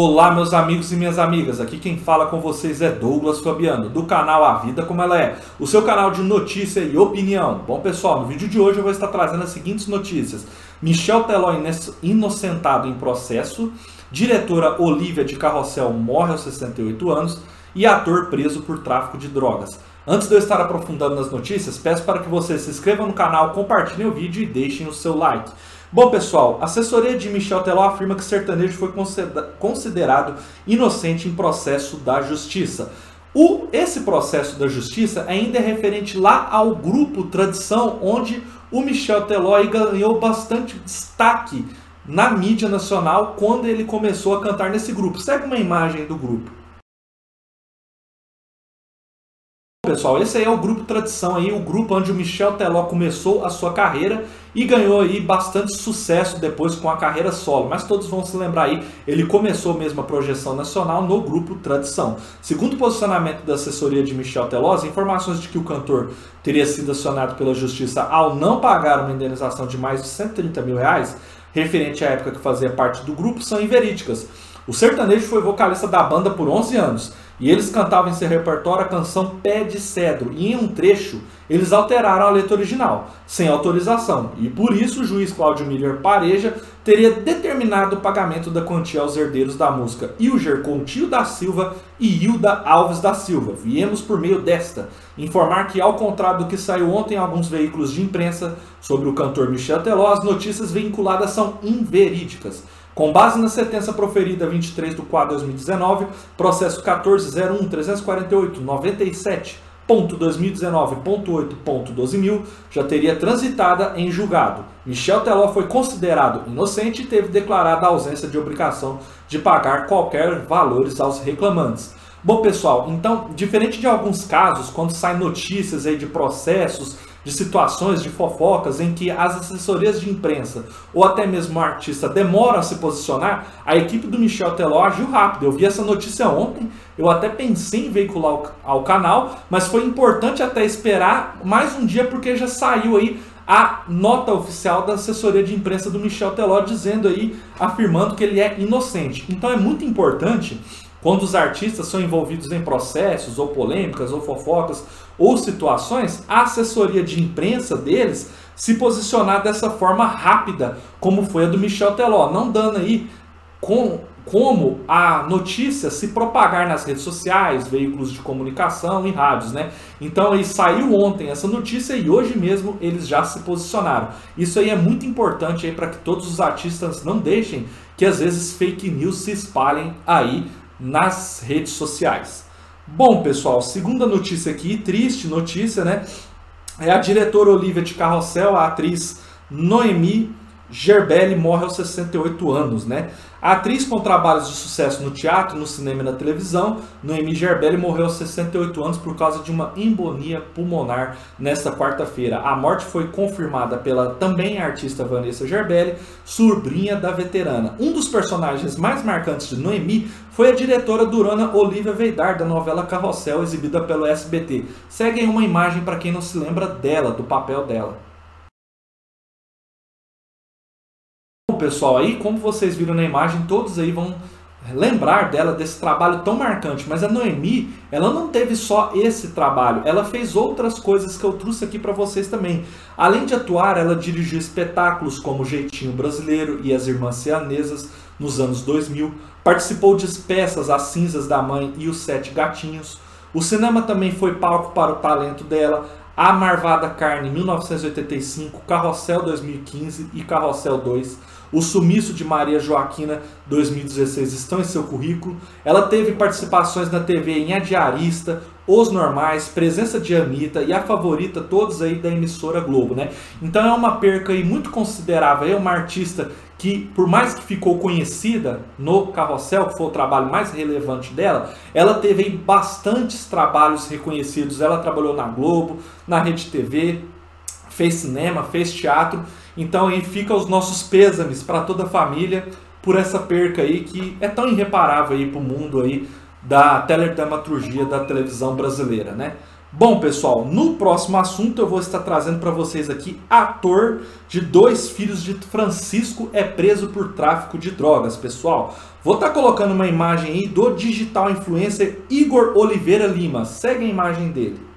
Olá, meus amigos e minhas amigas. Aqui quem fala com vocês é Douglas Fabiano, do canal A Vida Como Ela É, o seu canal de notícia e opinião. Bom, pessoal, no vídeo de hoje eu vou estar trazendo as seguintes notícias: Michel Teló inocentado em processo, diretora Olivia de Carrossel morre aos 68 anos e ator preso por tráfico de drogas. Antes de eu estar aprofundando nas notícias, peço para que você se inscreva no canal, compartilhem o vídeo e deixem o seu like. Bom, pessoal, a assessoria de Michel Teló afirma que sertanejo foi considerado inocente em processo da justiça. O, esse processo da justiça ainda é referente lá ao grupo Tradição, onde o Michel Teló ganhou bastante destaque na mídia nacional quando ele começou a cantar nesse grupo. Segue uma imagem do grupo. Pessoal, esse aí é o grupo Tradição aí, o grupo onde o Michel Teló começou a sua carreira e ganhou aí bastante sucesso depois com a carreira solo. Mas todos vão se lembrar aí, ele começou mesmo a projeção nacional no grupo Tradição. Segundo o posicionamento da assessoria de Michel Teló, as informações de que o cantor teria sido acionado pela justiça ao não pagar uma indenização de mais de 130 mil reais, referente à época que fazia parte do grupo, são inverídicas. O sertanejo foi vocalista da banda por 11 anos e eles cantavam em seu repertório a canção Pé de Cedro e em um trecho eles alteraram a letra original, sem autorização, e por isso o juiz Cláudio Miller Pareja teria determinado o pagamento da quantia aos herdeiros da música Ilger Contil da Silva e Hilda Alves da Silva. Viemos por meio desta informar que, ao contrário do que saiu ontem em alguns veículos de imprensa sobre o cantor Michel Teló, as notícias vinculadas são inverídicas. Com base na sentença proferida 23 de 4 de 2019, processo 14.01.348.97.2019.8.12 mil, já teria transitada em julgado. Michel Teló foi considerado inocente e teve declarada a ausência de obrigação de pagar qualquer valores aos reclamantes. Bom, pessoal, então, diferente de alguns casos, quando saem notícias aí de processos de situações, de fofocas em que as assessorias de imprensa ou até mesmo o artista demoram a se posicionar, a equipe do Michel Teló agiu rápido. Eu vi essa notícia ontem, eu até pensei em veicular ao, canal, mas foi importante até esperar mais um dia porque já saiu aí a nota oficial da assessoria de imprensa do Michel Teló dizendo aí, afirmando que ele é inocente. Então é muito importante quando os artistas são envolvidos em processos, ou polêmicas, ou fofocas, ou situações, a assessoria de imprensa deles se posicionar dessa forma rápida, como foi a do Michel Teló, não dando aí com, como a notícia se propagar nas redes sociais, veículos de comunicação e rádios, né? Então aí saiu ontem essa notícia e hoje mesmo eles já se posicionaram. Isso aí é muito importante aí para que todos os artistas não deixem que às vezes fake news se espalhem aí nas redes sociais. Bom, pessoal, segunda notícia aqui, triste notícia, né? É a diretora Olivia de Carrossel, a atriz Noemi Gerbelli morre aos 68 anos, né? A atriz com trabalhos de sucesso no teatro, no cinema e na televisão, Noemi Gerbelli morreu aos 68 anos por causa de uma embolia pulmonar nesta quarta-feira. A morte foi confirmada pela também artista Vanessa Gerbelli, sobrinha da veterana. Um dos personagens mais marcantes de Noemi foi a diretora Durana Olivia Veidar, da novela Carrossel, exibida pelo SBT. Segue uma imagem para quem não se lembra dela, do papel dela. Pessoal, aí como vocês viram na imagem, todos aí vão lembrar dela desse trabalho tão marcante, mas a Noemi, ela não teve só esse trabalho, ela fez outras coisas que eu trouxe aqui para vocês também. Além de atuar, ela dirigiu espetáculos como Jeitinho Brasileiro e As Irmãs Cianesas nos anos 2000, participou de peças As Cinzas da Mãe e Os Sete Gatinhos. O cinema também foi palco para o talento dela, A Marvada Carne 1985, Carrossel 2015 e Carrossel 2. O Sumiço de Maria Joaquina 2016 estão em seu currículo. Ela teve participações na TV em A Diarista, Os Normais, Presença de Anitta e a favorita, todos aí da emissora Globo, né? Então é uma perca aí muito considerável. É uma artista que, por mais que ficou conhecida no Carrossel, que foi o trabalho mais relevante dela, ela teve bastantes trabalhos reconhecidos. Ela trabalhou na Globo, na Rede TV, fez cinema, fez teatro. Então aí fica os nossos pêsames para toda a família por essa perca aí que é tão irreparável aí para o mundo aí da teledramaturgia da televisão brasileira, né? Bom, pessoal, no próximo assunto eu vou estar trazendo para vocês aqui ator de dois filhos de Francisco é preso por tráfico de drogas, pessoal. Vou estar colocando uma imagem aí do digital influencer Igor Oliveira Lima. Segue a imagem dele.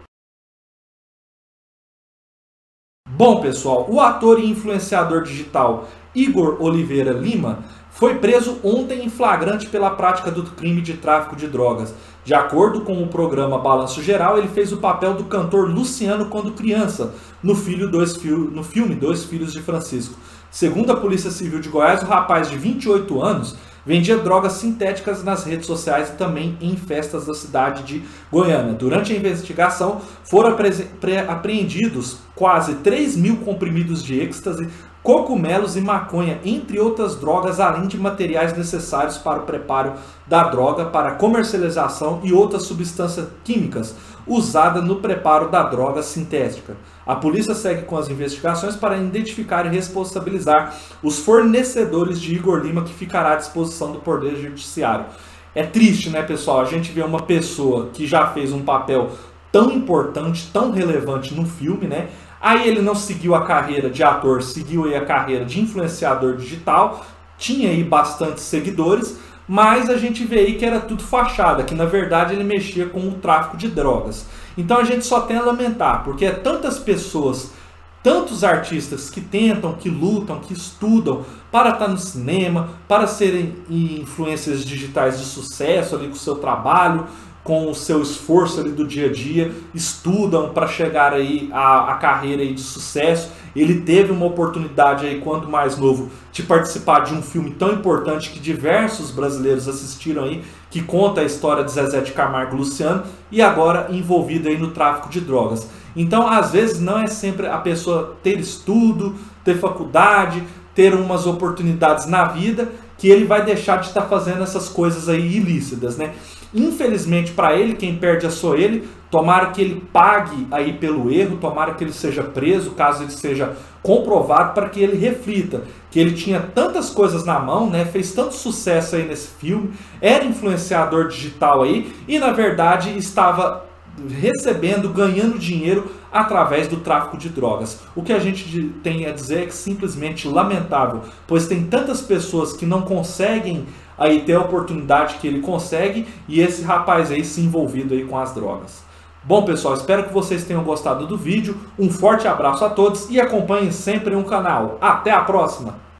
Bom, pessoal, o ator e influenciador digital Igor Oliveira Lima foi preso ontem em flagrante pela prática do crime de tráfico de drogas. De acordo com o programa Balanço Geral, ele fez o papel do cantor Luciano quando criança, no, filho dois no filme Dois Filhos de Francisco. Segundo a Polícia Civil de Goiás, o rapaz de 28 anos vendia drogas sintéticas nas redes sociais e também em festas da cidade de Goiânia. Durante a investigação, foram apreendidos quase 3 mil comprimidos de êxtase, cogumelos e maconha, entre outras drogas, além de materiais necessários para o preparo da droga, para comercialização e outras substâncias químicas usada no preparo da droga sintética. A polícia segue com as investigações para identificar e responsabilizar os fornecedores de Igor Lima que ficará à disposição do Poder Judiciário. É triste, né, pessoal? A gente vê uma pessoa que já fez um papel tão importante, tão relevante no filme, né? Aí ele não seguiu a carreira de ator, seguiu aí a carreira de influenciador digital, tinha aí bastantes seguidores, mas a gente vê aí que era tudo fachada, que na verdade ele mexia com o tráfico de drogas. Então a gente só tem a lamentar, porque é tantas pessoas, tantos artistas que tentam, que lutam, que estudam para estar no cinema, para serem influências digitais de sucesso ali com o seu trabalho, com o seu esforço ali do dia a dia, estudam para chegar aí à, à carreira aí de sucesso. Ele teve uma oportunidade aí, quando mais novo, de participar de um filme tão importante que diversos brasileiros assistiram aí, que conta a história de Zezé de Camargo Luciano, e agora envolvido aí no tráfico de drogas. Então, às vezes, não é sempre a pessoa ter estudo, ter faculdade, ter umas oportunidades na vida, que ele vai deixar de estar fazendo essas coisas aí ilícitas, né? Infelizmente para ele, quem perde é só ele. Tomara que ele pague aí pelo erro, tomara que ele seja preso, caso ele seja comprovado, para que ele reflita que ele tinha tantas coisas na mão, né? Fez tanto sucesso aí nesse filme, era influenciador digital aí e na verdade estava recebendo, ganhando dinheiro através do tráfico de drogas. O que a gente tem a dizer é que simplesmente lamentável, pois tem tantas pessoas que não conseguem aí ter a oportunidade que ele consegue e esse rapaz aí se envolvido aí com as drogas. Bom pessoal, espero que vocês tenham gostado do vídeo. Um forte abraço a todos e acompanhem sempre o canal. Até a próxima!